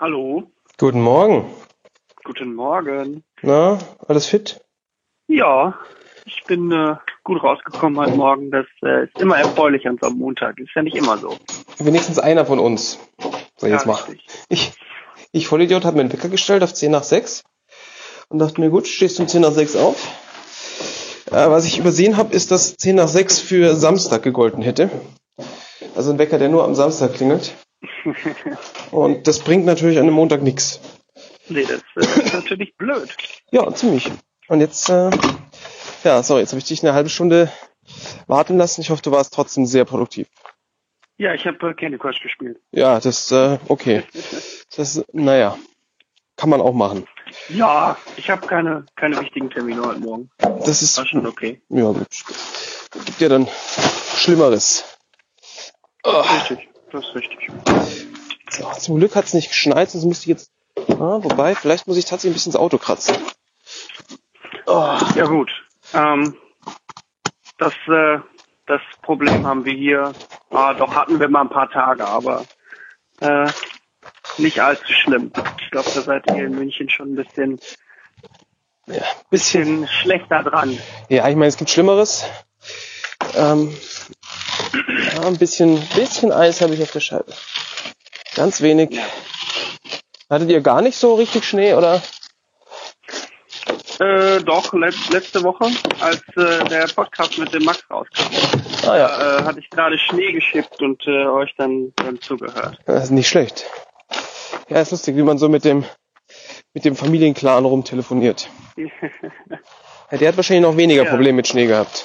Hallo, Guten Morgen. guten Morgen. Na, alles fit? Ja, ich bin äh, gut rausgekommen heute Morgen. Das äh, ist immer erfreulich an so einem Montag. Ist ja nicht immer so. Wenigstens einer von uns. So, jetzt ja, richtig. Ich, ich Vollidiot, habe mir einen Wecker gestellt auf 10 nach 6 und dachte mir, gut, stehst du um 10 nach 6 auf. Äh, was ich übersehen habe, ist, dass 10 nach 6 für Samstag gegolten hätte. Also ein Wecker, der nur am Samstag klingelt. Und das bringt natürlich an einem Montag nichts. nee, das äh, ist natürlich blöd. Ja, ziemlich. Und jetzt, äh, ja, sorry, jetzt habe ich dich eine halbe Stunde warten lassen. Ich hoffe, du warst trotzdem sehr produktiv. Ja, ich habe äh, Candy Crush gespielt. Ja, das, äh, okay. Das, naja, kann man auch machen. Ja, ich habe keine keine wichtigen Termine heute Morgen. Das ist, War schon okay. ja gut. Gibt ja dann Schlimmeres. Oh, Richtig, das ist richtig. so, zum Glück hat es nicht geschneit, sonst müsste ich jetzt, ah, wobei, vielleicht muss ich tatsächlich ein bisschen ins Auto kratzen. Oh, Ja gut. Ähm, das äh, das Problem haben wir hier. Ah, doch hatten wir mal ein paar Tage, aber äh, nicht allzu schlimm. Ich glaube, da seid ihr in München schon ein bisschen ja, bisschen, bisschen schlechter dran. ja, ich meine, es gibt Schlimmeres. Ähm, ja, ein bisschen, bisschen Eis habe ich auf der Scheibe. Ganz wenig. Hattet ihr gar nicht so richtig Schnee, oder? Äh, doch, let letzte Woche, als äh, der Podcast mit dem Max rauskam, Ah ja, da, äh, hatte ich gerade Schnee geschippt und äh, euch dann, dann zugehört. das ist nicht schlecht. Ja, ist lustig, wie man so mit dem, mit dem Familienclan rumtelefoniert. Ja, der hat wahrscheinlich noch weniger Ja. Probleme mit Schnee gehabt.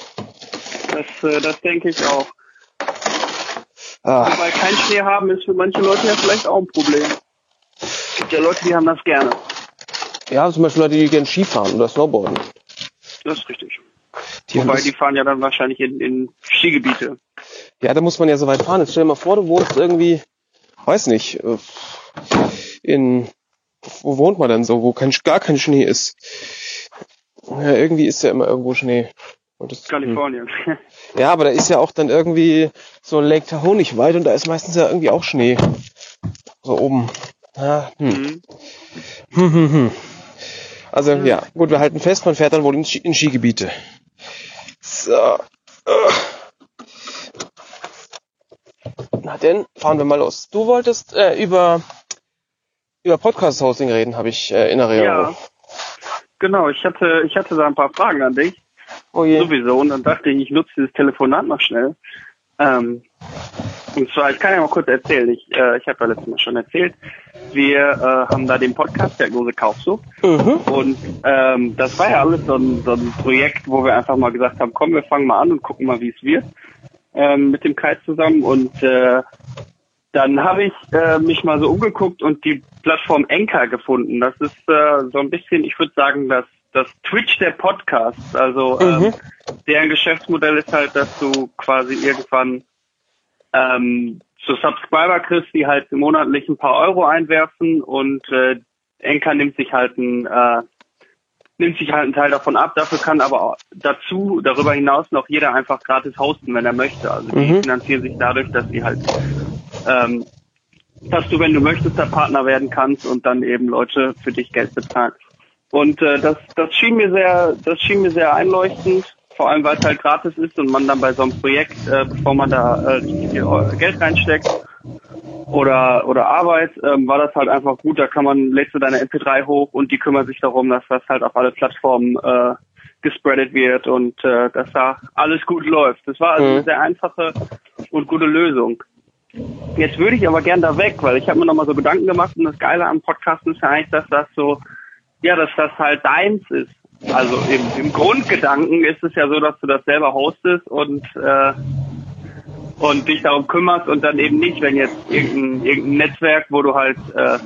Das, äh, das denke ich auch. Ah, Weil kein Schnee haben ist für manche Leute ja vielleicht auch ein Problem. Es gibt ja Leute, die haben das gerne. ja, zum Beispiel Leute, die gerne Skifahren oder Snowboarden. Das ist richtig. Die Wobei die fahren ja dann wahrscheinlich in, in Skigebiete. ja, da muss man ja so weit fahren. Jetzt stell dir mal vor, du wohnst irgendwie, weiß nicht, äh, in, wo wohnt man denn so, wo kein, gar kein Schnee ist? Ja, irgendwie ist ja immer irgendwo Schnee. Und das, hm. Kalifornien. Ja, aber da ist ja auch dann irgendwie so Lake Tahoe nicht weit und da ist meistens ja irgendwie auch Schnee. So oben. Ja, hm. Mhm. Hm, hm, hm. Also ja, gut, wir halten fest, man fährt dann wohl in, Ski in Skigebiete. So. Ugh. Na denn, fahren wir mal los. Du wolltest äh, über über Podcast-Hosting reden, habe ich äh, in Erinnerung. Ja. Genau, ich hatte, ich hatte da ein paar Fragen an dich. Oh je. Sowieso. Und dann dachte ich, ich nutze dieses Telefonat noch schnell. Ähm, und zwar, ich kann ja mal kurz erzählen. Ich, äh, ich habe ja letztes Mal schon erzählt. Wir äh, haben da den Podcast der große Kaufsucht. Mhm. Und ähm, das war ja alles so ein, so ein Projekt, wo wir einfach mal gesagt haben, komm, wir fangen mal an und gucken mal, wie es wird. Ähm, mit dem Kai zusammen. Und äh, dann habe ich äh, mich mal so umgeguckt und die Plattform Enker gefunden. Das ist äh, so ein bisschen, ich würde sagen, das, das Twitch der Podcasts. Also ähm, Mhm. deren Geschäftsmodell ist halt, dass du quasi irgendwann ähm, so Subscriber kriegst, die halt monatlich ein paar Euro einwerfen und äh, Enker nimmt sich halt ein äh, nimmt sich halt einen Teil davon ab. Dafür kann aber auch dazu, darüber hinaus noch jeder einfach gratis hosten, wenn er möchte. Also die Mhm. finanzieren sich dadurch, dass sie halt, ähm, dass du, wenn du möchtest, der Partner werden kannst und dann eben Leute für dich Geld bezahlen. Und äh, das, das schien mir sehr, das schien mir sehr einleuchtend, vor allem weil es halt gratis ist und man dann bei so einem Projekt, äh, bevor man da äh, Eu- Geld reinsteckt oder oder Arbeit, ähm, war das halt einfach gut. Da kann man lädst du deine MP3 hoch und die kümmern sich darum, dass das halt auf alle Plattformen äh, gespreadet wird und äh, dass da alles gut läuft. Das war also Mhm. eine sehr einfache und gute Lösung. Jetzt würde ich aber gern da weg, weil ich habe mir nochmal so Gedanken gemacht und das Geile am Podcasten ist ja eigentlich, dass das so, ja, dass das halt deins ist. Also im, im Grundgedanken ist es ja so, dass du das selber hostest und äh, und dich darum kümmerst und dann eben nicht, wenn jetzt irgendein, irgendein Netzwerk, wo du halt äh,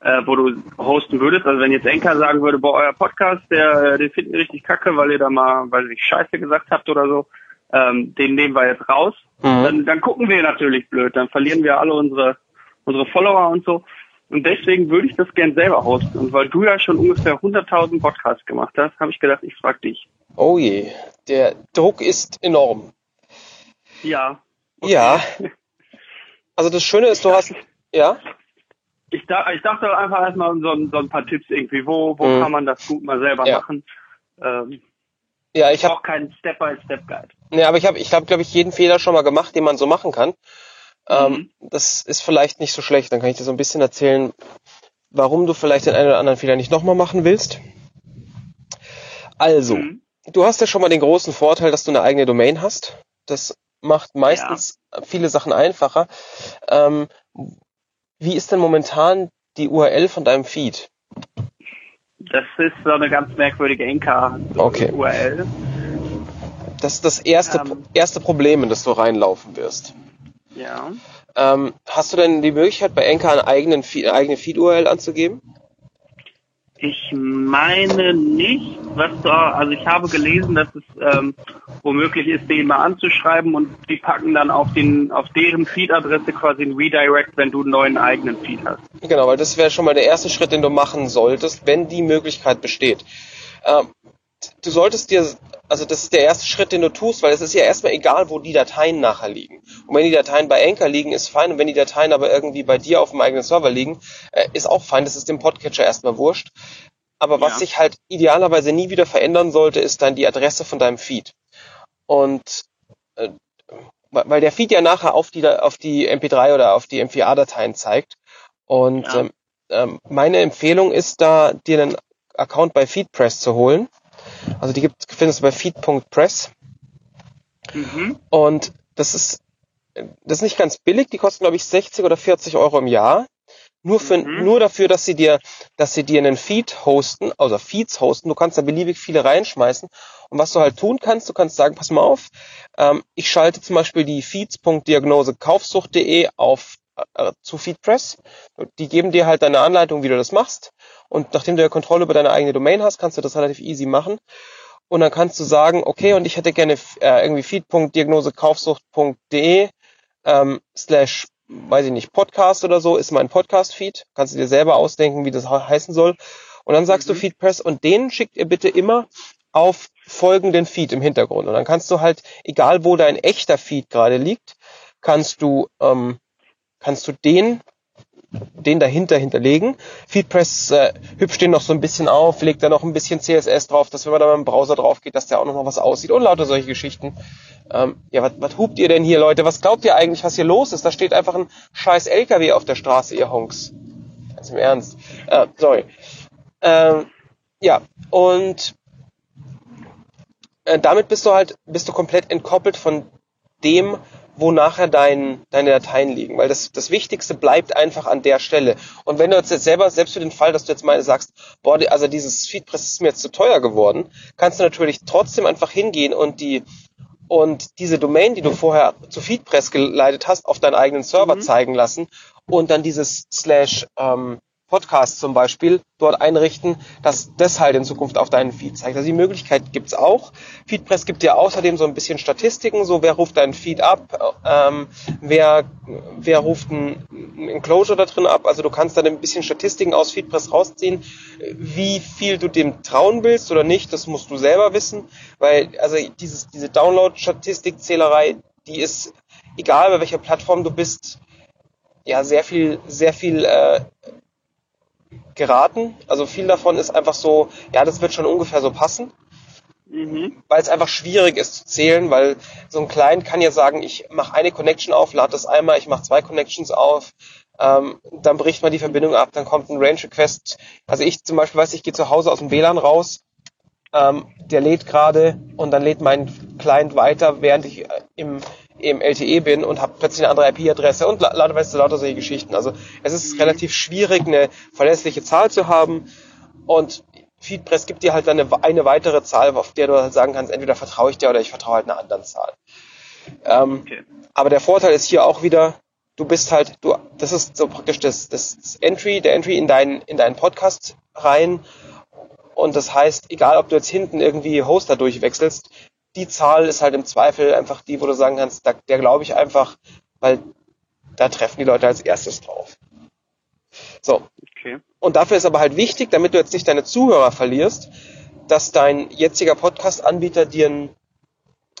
äh, wo du hosten würdest, also wenn jetzt Enker sagen würde, boah, euer Podcast, der, äh, den finden wir richtig kacke, weil ihr da mal, weil ihr Scheiße gesagt habt oder so, ähm, den nehmen wir jetzt raus, Mhm. dann, dann gucken wir natürlich blöd, dann verlieren wir alle unsere unsere Follower und so. Und deswegen würde ich das gern selber hosten. Und weil du ja schon ungefähr 100.000 Podcasts gemacht hast, habe ich gedacht, ich frage dich. Oh je, der Druck ist enorm. Ja. Ja. Also das Schöne ist, du hast, ja, ich, da, ich dachte einfach erstmal so, so ein paar Tipps irgendwie, wo, wo Mhm. kann man das gut mal selber Ja. machen. Ähm, Ja, ich habe brauche keinen Step-by-Step-Guide. Nee, aber ich habe, ich habe, glaube ich, jeden Fehler schon mal gemacht, den man so machen kann. Ähm, das ist vielleicht nicht so schlecht. Dann kann ich dir so ein bisschen erzählen, warum du vielleicht den einen oder anderen Fehler nicht nochmal machen willst. Also, Mhm. du hast ja schon mal den großen Vorteil, dass du eine eigene Domain hast. Das macht meistens viele Sachen einfacher. Ähm, wie ist denn momentan die URL von deinem Feed? Das ist so eine ganz merkwürdige Okay. Enka-URL. Das ist das erste, Ähm. erste Problem, in das du reinlaufen wirst. Ja. Ähm, hast du denn die Möglichkeit, bei Enka einen eigenen Feed, eine eigene Feed-URL anzugeben? Ich meine nicht, was da, also ich habe gelesen, dass es ähm, womöglich ist, den mal anzuschreiben und die packen dann auf den, auf deren Feed-Adresse quasi ein Redirect, wenn du einen neuen eigenen Feed hast. Genau, weil das wäre schon mal der erste Schritt, den du machen solltest, wenn die Möglichkeit besteht. Ähm, du solltest dir, also das ist der erste Schritt, den du tust, weil es ist ja erstmal egal, wo die Dateien nachher liegen. Und wenn die Dateien bei Anchor liegen, ist fein. Und wenn die Dateien aber irgendwie bei dir auf dem eigenen Server liegen, äh, ist auch fein. Das ist dem Podcatcher erstmal wurscht. Aber was Ja. sich halt idealerweise nie wieder verändern sollte, ist dann die Adresse von deinem Feed. Und äh, weil der Feed ja nachher auf die, auf die MP3 oder auf die MP4-Dateien zeigt. Und Ja. ähm, ähm, meine Empfehlung ist da, dir einen Account bei FeedPress zu holen. Also die gibt, findest du bei feed.press. Mhm. Und das ist, das ist nicht ganz billig. Die kosten, glaube ich, 60 oder 40 Euro im Jahr. Nur für, Mhm. nur dafür, dass sie dir, dass sie dir einen Feed hosten, also Feeds hosten. Du kannst da beliebig viele reinschmeißen. Und was du halt tun kannst, du kannst sagen, pass mal auf, ähm, ich schalte zum Beispiel die feeds.diagnosekaufsucht.de auf äh, zu FeedPress. Die geben dir halt deine Anleitung, wie du das machst. Und nachdem du ja Kontrolle über deine eigene Domain hast, kannst du das relativ easy machen. Und dann kannst du sagen, okay, und ich hätte gerne äh, irgendwie feed.diagnosekaufsucht.de ähm, slash, weiß ich nicht, Podcast oder so, ist mein Podcast-Feed. Kannst du dir selber ausdenken, wie das he- heißen soll. Und dann sagst Mhm. du FeedPress und den schickt ihr bitte immer auf folgenden Feed im Hintergrund. Und dann kannst du halt, egal wo dein echter Feed gerade liegt, kannst du, ähm, kannst du den den dahinter hinterlegen. FeedPress äh, hübscht den noch so ein bisschen auf, legt da noch ein bisschen CSS drauf, dass wenn man da mit dem Browser drauf geht, dass der auch noch mal was aussieht und lauter solche Geschichten. Ähm, ja, was, was hupt ihr denn hier, Leute? Was glaubt ihr eigentlich, was hier los ist? Da steht einfach ein scheiß LKW auf der Straße, ihr Honks. Ganz im Ernst. Äh, sorry. Ähm, ja, und äh, damit bist du halt, bist du komplett entkoppelt von dem, wo nachher dein, deine Dateien liegen. Weil das, das Wichtigste bleibt einfach an der Stelle. Und wenn du jetzt selber, selbst für den Fall, dass du jetzt mal sagst, boah, also dieses Feedpress ist mir jetzt zu teuer geworden, kannst du natürlich trotzdem einfach hingehen und die, und diese Domain, die du vorher zu Feedpress geleitet hast, auf deinen eigenen Server Mhm. zeigen lassen und dann dieses slash ähm, Podcast zum Beispiel dort einrichten, dass das halt in Zukunft auf deinen Feed zeigt. Also die Möglichkeit gibt's auch. Feedpress gibt dir außerdem so ein bisschen Statistiken, so wer ruft deinen Feed ab, ähm, wer, wer ruft ein, Enclosure da drin ab. Also du kannst dann ein bisschen Statistiken aus Feedpress rausziehen, wie viel du dem trauen willst oder nicht, das musst du selber wissen, weil also dieses, diese Download-Statistikzählerei, die ist, egal bei welcher Plattform du bist, ja sehr viel, sehr viel äh, geraten. Also viel davon ist einfach so, ja, das wird schon ungefähr so passen, Mhm. weil es einfach schwierig ist zu zählen, weil so ein Client kann ja sagen, ich mache eine Connection auf, lade das einmal, ich mache zwei Connections auf, ähm, dann bricht man die Verbindung ab, dann kommt ein Range Request. Also ich zum Beispiel weiß, ich gehe zu Hause aus dem WLAN raus, ähm, der lädt gerade und dann lädt mein Client weiter, während ich äh, im, im LTE bin und habe plötzlich eine andere IP-Adresse und la- lauter, weißt du, lauter solche Geschichten. Also es ist relativ schwierig, eine verlässliche Zahl zu haben und Feedpress gibt dir halt dann eine, eine weitere Zahl, auf der du halt sagen kannst, entweder vertraue ich dir oder ich vertraue halt einer anderen Zahl. Ähm, Okay. aber der Vorteil ist hier auch wieder, du bist halt, du, das ist so praktisch das, das, das Entry, der Entry in deinen, in deinen Podcast rein. Und das heißt, egal ob du jetzt hinten irgendwie Hoster durchwechselst, die Zahl ist halt im Zweifel einfach die, wo du sagen kannst, da, der glaube ich einfach, weil da treffen die Leute als erstes drauf. So. Okay. Und dafür ist aber halt wichtig, damit du jetzt nicht deine Zuhörer verlierst, dass dein jetziger Podcast-Anbieter dir ein,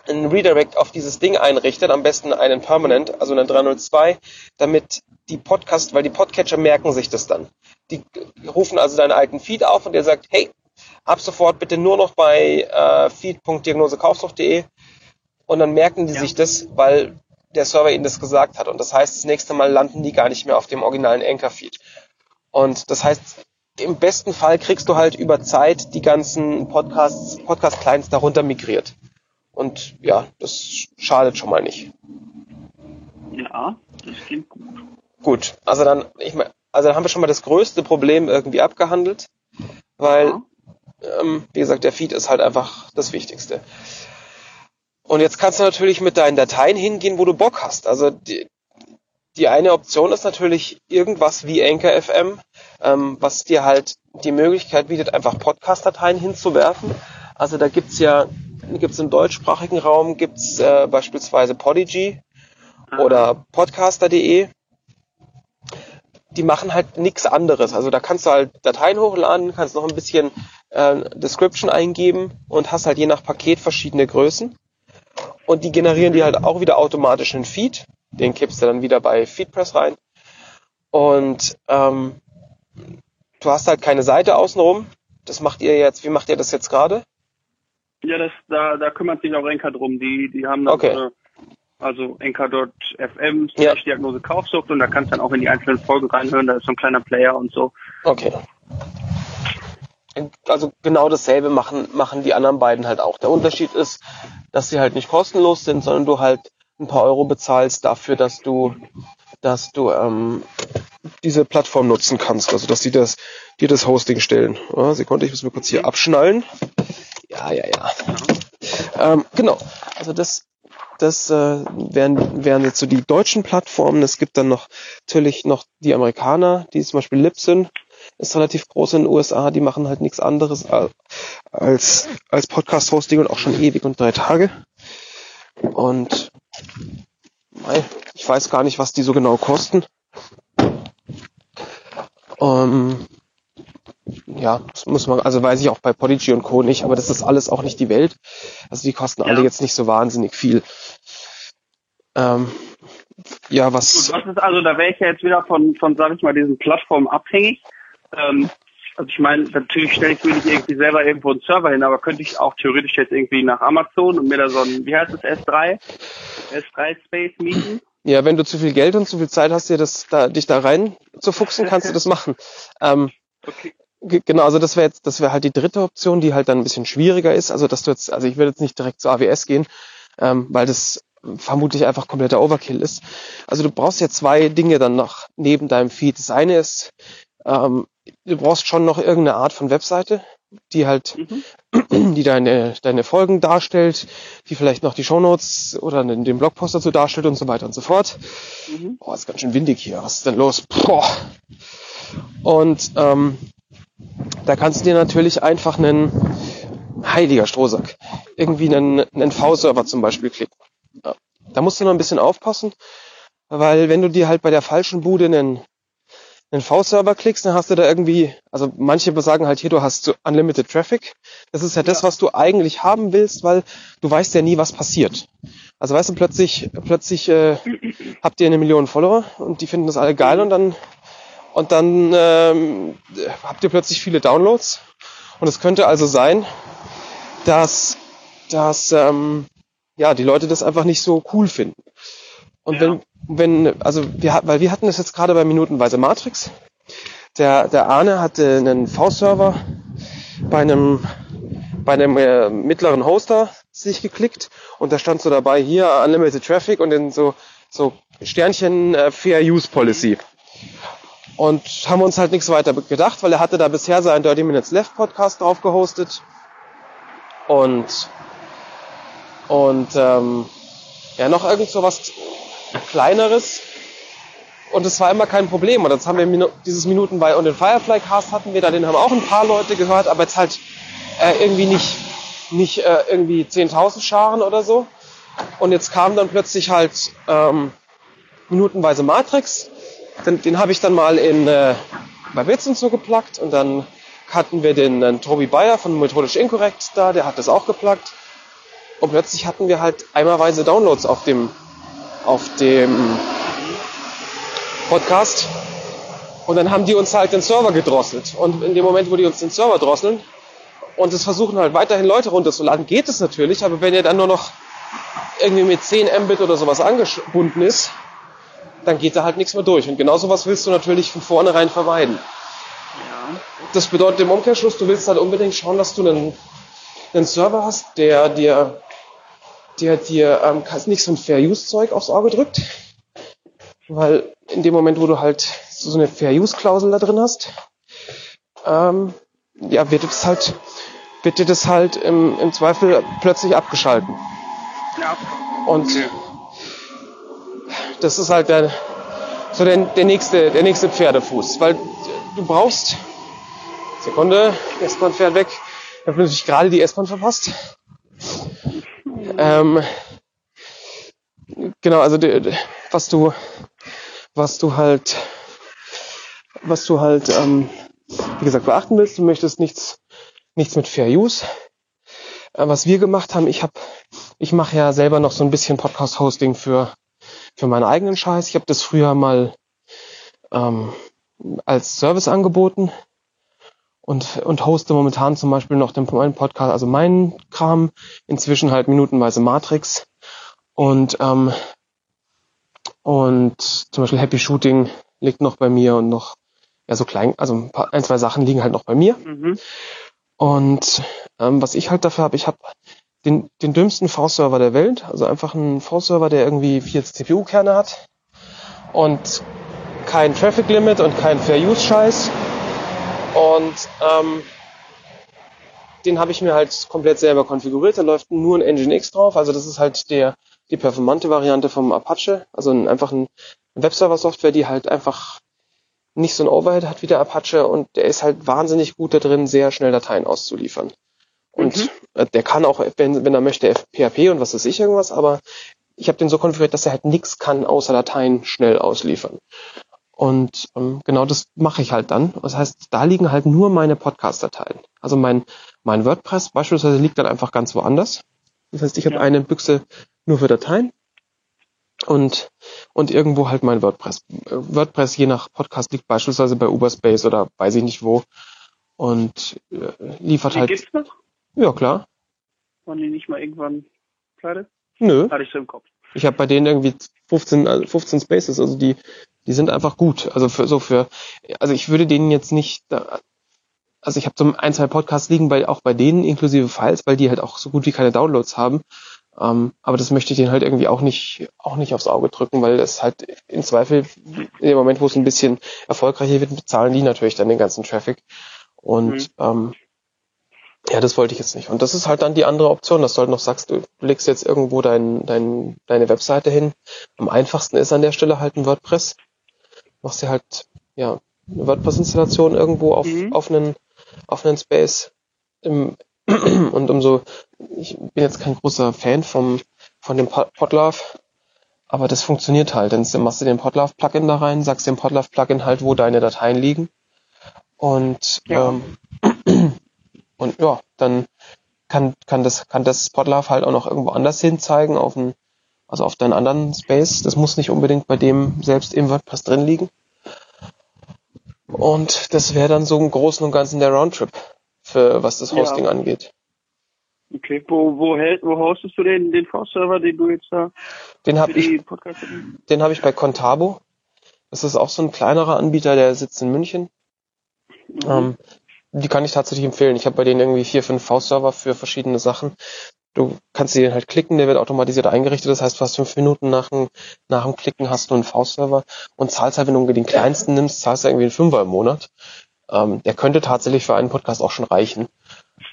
einen Redirect auf dieses Ding einrichtet, am besten einen Permanent, also einen 302, damit die Podcast, weil die Podcatcher merken sich das dann. Die rufen also deinen alten Feed auf und der sagt, hey, ab sofort bitte nur noch bei äh, feed.diagnosekaufsucht.de und dann merken die ja. sich das, weil der Server ihnen das gesagt hat. Und das heißt, das nächste Mal landen die gar nicht mehr auf dem originalen Anchor-Feed. Und das heißt, im besten Fall kriegst du halt über Zeit die ganzen Podcasts, Podcast-Clients darunter migriert. Und ja, das schadet schon mal nicht. Ja, das klingt gut. Gut, also dann, ich mein, also dann haben wir schon mal das größte Problem irgendwie abgehandelt, weil, ja. Ähm, wie gesagt, der Feed ist halt einfach das Wichtigste. Und jetzt kannst du natürlich mit deinen Dateien hingehen, wo du Bock hast. Also die, die eine Option ist natürlich irgendwas wie Anchor FM, ähm, was dir halt die Möglichkeit bietet, einfach Podcast-Dateien hinzuwerfen. Also da gibt's ja, gibt's im deutschsprachigen Raum gibt's äh, beispielsweise Podigy oder podcaster.de. Die machen halt nichts anderes. Also da kannst du halt Dateien hochladen, kannst noch ein bisschen äh, Description eingeben und hast halt je nach Paket verschiedene Größen. Und die generieren die halt auch wieder automatisch einen Feed. Den kippst du dann wieder bei FeedPress rein. Und ähm, du hast halt keine Seite außenrum. Das macht ihr jetzt, wie macht ihr das jetzt gerade? Ja, das, da, da kümmert sich auch Enka drum. Die, die haben dann, okay. äh, also enka.fm ja. Diagnose Kaufsucht und da kannst du dann auch in die einzelnen Folgen reinhören, da ist so ein kleiner Player und so. Okay. Also genau dasselbe machen, machen die anderen beiden halt auch. Der Unterschied ist, dass sie halt nicht kostenlos sind, sondern du halt ein paar Euro bezahlst dafür, dass du, dass du ähm, diese Plattform nutzen kannst, also dass sie das, dir das Hosting stellen. Ja, Sekunde, ich muss mir kurz hier abschnallen. Ja, ja, ja. Ähm, genau. Also das, das äh, wären, wären jetzt so die deutschen Plattformen. Es gibt dann noch natürlich noch die Amerikaner, die zum Beispiel Libsyn ist relativ groß in den USA. Die machen halt nichts anderes als als Podcast-Hosting und auch schon ewig und drei Tage. Und ich weiß gar nicht, was die so genau kosten. Ähm, ja, das muss man, also weiß ich auch bei Podigy und Co. nicht, aber das ist alles auch nicht die Welt. Also die kosten ja. alle jetzt nicht so wahnsinnig viel. Ähm, ja, was. Gut, was ist also, da wäre ich ja jetzt wieder von, von, sag ich mal, diesen Plattformen abhängig. Ähm, also ich meine, natürlich stelle ich mir nicht irgendwie selber irgendwo einen Server hin, aber könnte ich auch theoretisch jetzt irgendwie nach Amazon und mir da so ein, wie heißt es, S3, S3 Space mieten? Ja, wenn du zu viel Geld und zu viel Zeit hast, dir das da, dich da rein zu fuchsen, kannst du das machen. Ähm, okay. Genau, also das wäre jetzt, das wäre halt die dritte Option, die halt dann ein bisschen schwieriger ist. Also dass du jetzt, also ich würde jetzt nicht direkt zu AWS gehen, ähm, weil das vermutlich einfach kompletter Overkill ist. Also du brauchst ja zwei Dinge dann noch neben deinem Feed. Das eine ist, ähm, du brauchst schon noch irgendeine Art von Webseite, die halt, mhm. die deine, deine Folgen darstellt, die vielleicht noch die Shownotes oder den, den Blogpost dazu darstellt und so weiter und so fort. Mhm. Boah, ist ganz schön windig hier. Was ist denn los? Boah. Und ähm, da kannst du dir natürlich einfach einen heiliger Strohsack, irgendwie einen, einen V-Server zum Beispiel klicken. Ja. Da musst du noch ein bisschen aufpassen, weil wenn du dir halt bei der falschen Bude einen einen V-Server klickst, dann hast du da irgendwie, also manche sagen halt hier, du hast Unlimited Traffic. Das ist ja, ja das, was du eigentlich haben willst, weil du weißt ja nie, was passiert. Also weißt du, plötzlich, plötzlich äh, habt ihr eine Million Follower und die finden das alle geil und dann und dann ähm, habt ihr plötzlich viele Downloads. Und es könnte also sein, dass, dass ähm, ja, die Leute das einfach nicht so cool finden. Und ja. wenn, wenn, also wir, weil wir hatten das jetzt gerade bei Minutenweise Matrix. Der, der Arne hatte einen V-Server bei einem, bei einem äh, mittleren Hoster sich geklickt und da stand so dabei hier Unlimited Traffic und dann so, so Sternchen äh, Fair Use Policy. Und haben uns halt nichts weiter gedacht, weil er hatte da bisher seinen 30 Minutes Left Podcast drauf gehostet. Und, und ähm, ja, noch irgend so was kleineres. Und es war immer kein Problem. Und jetzt haben wir dieses Minuten bei und den Firefly Cast hatten wir da, den haben auch ein paar Leute gehört, aber jetzt halt äh, irgendwie nicht, nicht äh, irgendwie 10.000 Scharen oder so. Und jetzt kam dann plötzlich halt ähm, minutenweise Matrix. Den, den habe ich dann mal in äh, bei Bits und so geplagt und dann hatten wir den äh, Tobi Bayer von Methodisch Inkorrekt da, der hat das auch geplagt. Und plötzlich hatten wir halt einmalweise Downloads auf dem, auf dem Podcast. Und dann haben die uns halt den Server gedrosselt. Und in dem Moment, wo die uns den Server drosseln und es versuchen halt weiterhin Leute runterzuladen, geht es natürlich. Aber wenn ihr dann nur noch irgendwie mit 10 Mbit oder sowas angebunden ist, dann geht da halt nichts mehr durch. Und genau sowas willst du natürlich von vornherein vermeiden. Ja. Das bedeutet im Umkehrschluss, du willst halt unbedingt schauen, dass du einen, einen Server hast, der dir, der dir ähm, nicht so ein Fair-Use-Zeug aufs Auge drückt. Weil in dem Moment, wo du halt so eine Fair-Use-Klausel da drin hast, ähm, ja, wird das halt, wird dir das halt im, im Zweifel plötzlich abgeschalten. Ja. Und Okay. das ist halt der, so der, der nächste, der nächste Pferdefuß, weil du brauchst, Sekunde, S-Bahn fährt weg. Ich habe natürlich gerade die S-Bahn verpasst. Ähm, genau, also was du, was du halt, was du halt, ähm, wie gesagt, beachten willst, du möchtest nichts, nichts mit Fair Use. Äh, was wir gemacht haben, ich habe, ich mache ja selber noch so ein bisschen Podcast-Hosting für für meinen eigenen Scheiß. Ich habe das früher mal ähm, als Service angeboten und, und hoste momentan zum Beispiel noch den meinen Podcast, also meinen Kram, inzwischen halt minutenweise Matrix und ähm, und zum Beispiel Happy Shooting liegt noch bei mir und noch ja so klein, also ein, paar, ein zwei Sachen liegen halt noch bei mir. Mhm. Und ähm, was ich halt dafür habe, ich habe den, den dümmsten V-Server der Welt, also einfach einen V-Server, der irgendwie vier CPU-Kerne hat und kein Traffic Limit und kein Fair-Use-Scheiß. Und ähm, den habe ich mir halt komplett selber konfiguriert. Da läuft nur ein Nginx drauf. Also das ist halt der die performante Variante vom Apache. Also ein, einfach ein Webserver-Software, die halt einfach nicht so ein Overhead hat wie der Apache und der ist halt wahnsinnig gut da drin, sehr schnell Dateien auszuliefern. Und Mhm. äh, der kann auch, wenn, wenn er möchte, PHP und was weiß ich irgendwas, aber ich habe den so konfiguriert, dass er halt nichts kann, außer Dateien schnell ausliefern. Und ähm, genau das mache ich halt dann. Das heißt, da liegen halt nur meine Podcast-Dateien. Also mein, mein WordPress beispielsweise liegt dann einfach ganz woanders. Das heißt, ich habe Ja. eine Büchse nur für Dateien und, und irgendwo halt mein WordPress. WordPress je nach Podcast liegt beispielsweise bei Uberspace oder weiß ich nicht wo und äh, liefert Die halt. gibt's noch? Ja, klar. Waren die nicht mal irgendwann pleite? Nö. Hatte ich so im Kopf. Ich habe bei denen irgendwie 15, äh, 15 Spaces, also die, die sind einfach gut. Also für so für, also ich würde denen jetzt nicht, also ich habe so ein, zwei Podcasts liegen bei auch bei denen inklusive Files, weil die halt auch so gut wie keine Downloads haben. Ähm, aber das möchte ich denen halt irgendwie auch nicht, auch nicht aufs Auge drücken, weil es halt im Zweifel in dem Moment, wo es ein bisschen erfolgreicher wird, bezahlen die natürlich dann den ganzen Traffic. Und ähm, ja, das wollte ich jetzt nicht. Und das ist halt dann die andere Option, dass du halt noch sagst, du legst jetzt irgendwo dein, dein, deine Webseite hin. Am einfachsten ist an der Stelle halt ein WordPress. Machst dir halt, ja, eine WordPress-Installation irgendwo auf, Mhm. auf einen, auf einen Space. Im, und umso, ich bin jetzt kein großer Fan vom, von dem Pod- Podlove, aber das funktioniert halt. Dann machst du den Podlove-Plugin da rein, sagst dem Podlove-Plugin halt, wo deine Dateien liegen. Und, Ja. ähm, und ja, dann kann, kann das, kann das Podlove halt auch noch irgendwo anders hin zeigen, auf einen, also auf deinen anderen Space. Das muss nicht unbedingt bei dem selbst im WordPress drin liegen. Und das wäre dann so im Großen und Ganzen der Roundtrip, für was das Ja. Hosting angeht. Okay, wo, wo, hält, wo hostest du den, den V-Server, den du jetzt da Den habe ich, den habe ich bei Contabo. Das ist auch so ein kleinerer Anbieter, der sitzt in München. Mhm. Ähm, die kann ich tatsächlich empfehlen. Ich habe bei denen irgendwie vier, fünf V-Server für verschiedene Sachen. Du kannst den halt klicken, der wird automatisiert eingerichtet. Das heißt, fast fünf Minuten nach dem, nach dem Klicken hast du einen V-Server und zahlst halt, wenn du den kleinsten nimmst, zahlst du irgendwie einen Fünfer im Monat. Ähm, der könnte tatsächlich für einen Podcast auch schon reichen.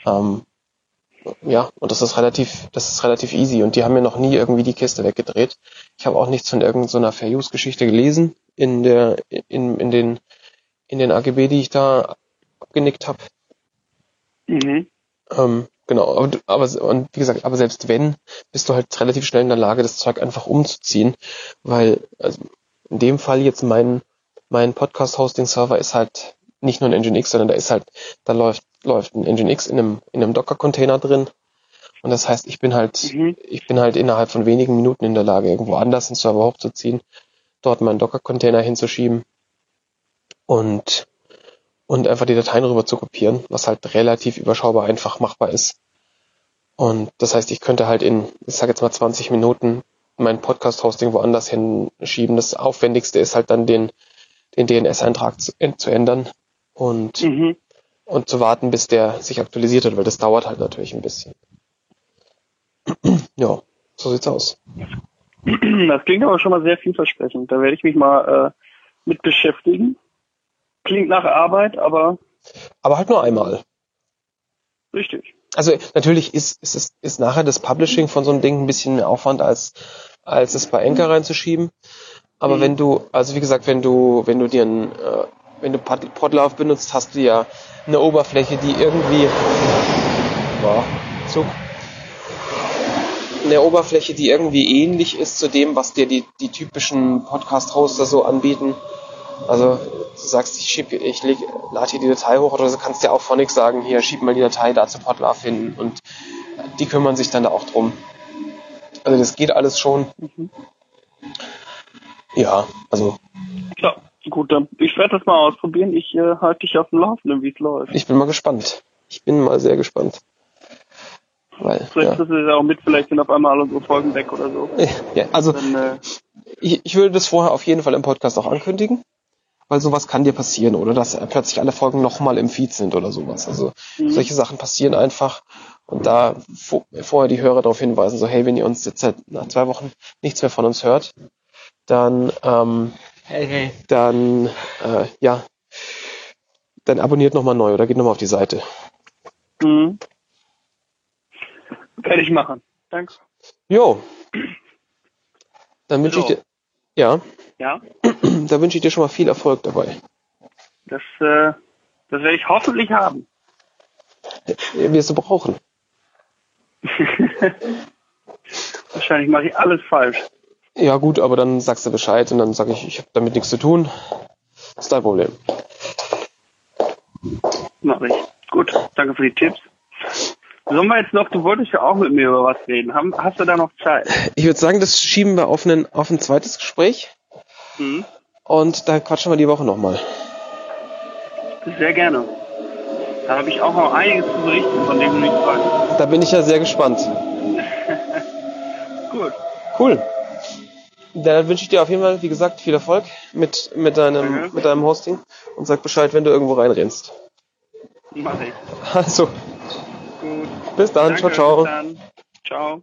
Ähm, ja, und das ist relativ, das ist relativ easy. Und die haben mir noch nie irgendwie die Kiste weggedreht. Ich habe auch nichts von irgendeiner Fair Use Geschichte gelesen in der, in, in den, in den AGB, die ich da abgenickt habe. Mhm. Ähm, genau, aber, aber und wie gesagt, aber selbst wenn, bist du halt relativ schnell in der Lage, das Zeug einfach umzuziehen, weil also in dem Fall jetzt mein mein Podcast-Hosting-Server ist halt nicht nur ein Nginx, sondern da ist halt, da läuft läuft ein Nginx in einem in einem Docker-Container drin. Und das heißt, ich bin halt, Mhm. ich bin halt innerhalb von wenigen Minuten in der Lage, irgendwo anders einen Server hochzuziehen, dort meinen Docker-Container hinzuschieben. Und, und einfach die Dateien rüber zu kopieren, was halt relativ überschaubar einfach machbar ist. Und das heißt, ich könnte halt in, ich sage jetzt mal 20 Minuten mein Podcast-Hosting woanders hinschieben. Das Aufwendigste ist halt dann den, den DNS-Eintrag zu, zu ändern und, Mhm. und zu warten, bis der sich aktualisiert hat, weil das dauert halt natürlich ein bisschen. ja, so sieht's aus. Das klingt aber schon mal sehr vielversprechend. Da werde ich mich mal äh, mit beschäftigen. Klingt nach Arbeit, aber Aber halt nur einmal. richtig. Also natürlich ist, ist, ist, ist nachher das Publishing von so einem Ding ein bisschen mehr Aufwand, als, als es bei Enker reinzuschieben. Aber Mhm. wenn du, also wie gesagt, wenn du, wenn du dir ein, äh, wenn du Pod- Podlove benutzt, hast du ja eine Oberfläche, die irgendwie, wow, Zug, eine Oberfläche, die irgendwie ähnlich ist zu dem, was dir die, die typischen Podcast-Hoster so anbieten. Also du sagst, ich, schieb, ich leg, lade hier die Datei hoch oder so, kannst dir auch nichts sagen, hier schieb mal die Datei da zu Podlove hin und die kümmern sich dann da auch drum. Also das geht alles schon. Mhm. Ja, also Ja, gut, dann ich werde das mal ausprobieren. Ich äh, halte dich auf dem Laufenden, wie es läuft. ich bin mal gespannt. Ich bin mal sehr gespannt. Weil, Vielleicht ja. du es ja auch mit, vielleicht sind auf einmal alle unsere Folgen weg oder so. ja, also Dann, äh, ich, ich würde das vorher auf jeden Fall im Podcast auch ankündigen, weil sowas kann dir passieren, oder dass plötzlich alle Folgen nochmal im Feed sind oder sowas. Also Mhm. solche Sachen passieren einfach und da vo- vorher die Hörer darauf hinweisen, so hey, wenn ihr uns jetzt seit nach zwei Wochen nichts mehr von uns hört, dann ähm, Hey, hey. dann äh, ja, dann abonniert nochmal neu oder geht nochmal auf die Seite. mhm. Werde ich machen. Danke. Jo. Dann wünsche ich dir ja, Ja, da wünsche ich dir schon mal viel Erfolg dabei. das, äh, das werde ich hoffentlich haben. Wirst du brauchen. Wahrscheinlich mache ich alles falsch. Ja gut, aber dann sagst du Bescheid und dann sage ich, ich habe damit nichts zu tun. Das ist dein Problem. Mache ich. Gut, danke für die Tipps. Sollen wir jetzt noch, du wolltest ja auch mit mir über was reden. Haben, hast du da noch Zeit? Ich würde sagen, das schieben wir auf, einen, auf ein zweites Gespräch Mhm. Und da quatschen wir die Woche nochmal. Sehr gerne. Da habe ich auch noch einiges zu berichten, von dem du nichts weißt. Da bin ich ja sehr gespannt. Gut. Cool. Dann wünsche ich dir auf jeden Fall, wie gesagt, viel Erfolg mit, mit, deinem, Danke. mit deinem Hosting und sag Bescheid, wenn du irgendwo reinrennst. Mache ich. Also, Gut. bis dann. Danke, ciao, ciao. Bis dann. Ciao.